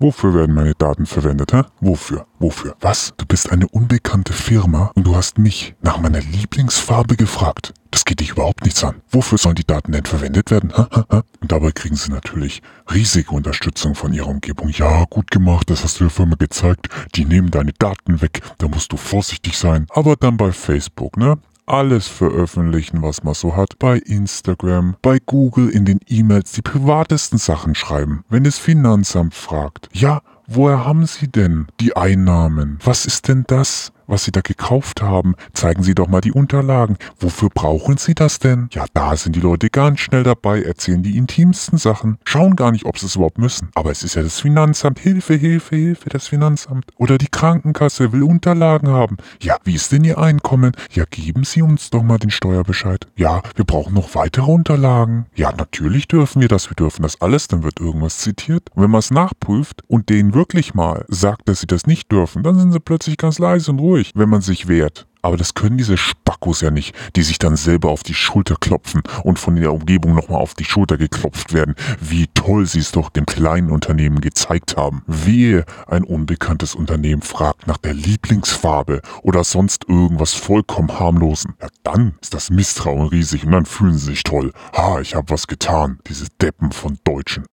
Wofür werden meine Daten verwendet, hä? Wofür? Wofür? Was? Du bist eine unbekannte Firma und du hast mich nach meiner Lieblingsfarbe gefragt. Das geht dich überhaupt nichts an. Wofür sollen die Daten denn verwendet werden? Und dabei kriegen sie natürlich riesige Unterstützung von ihrer Umgebung. Ja, gut gemacht, das hast du der Firma gezeigt. Die nehmen deine Daten weg, da musst du vorsichtig sein. Aber dann bei Facebook, ne? Alles veröffentlichen, was man so hat. Bei Instagram, bei Google, in den E-Mails die privatesten Sachen schreiben. Wenn das Finanzamt fragt, ja, woher haben Sie denn die Einnahmen? Was ist denn das? Was Sie da gekauft haben. Zeigen Sie doch mal die Unterlagen. Wofür brauchen Sie das denn? Ja, da sind die Leute ganz schnell dabei, erzählen die intimsten Sachen, schauen gar nicht, ob sie es überhaupt müssen. Aber es ist ja das Finanzamt. Hilfe, Hilfe, Hilfe, das Finanzamt. Oder die Krankenkasse will Unterlagen haben. Ja, wie ist denn Ihr Einkommen? Ja, geben Sie uns doch mal den Steuerbescheid. Ja, wir brauchen noch weitere Unterlagen. Ja, natürlich dürfen wir das. Wir dürfen das alles. Dann wird irgendwas zitiert. Und wenn man es nachprüft und denen wirklich mal sagt, dass sie das nicht dürfen, dann sind sie plötzlich ganz leise und ruhig ruhig, wenn man sich wehrt. Aber das können diese Spackos ja nicht, die sich dann selber auf die Schulter klopfen und von der Umgebung nochmal auf die Schulter geklopft werden, wie toll sie es doch dem kleinen Unternehmen gezeigt haben. Wehe, ein unbekanntes Unternehmen fragt nach der Lieblingsfarbe oder sonst irgendwas vollkommen harmlosen. Ja, dann ist das Misstrauen riesig und dann fühlen sie sich toll. Ha, ich hab was getan, diese Deppen von Deutschen.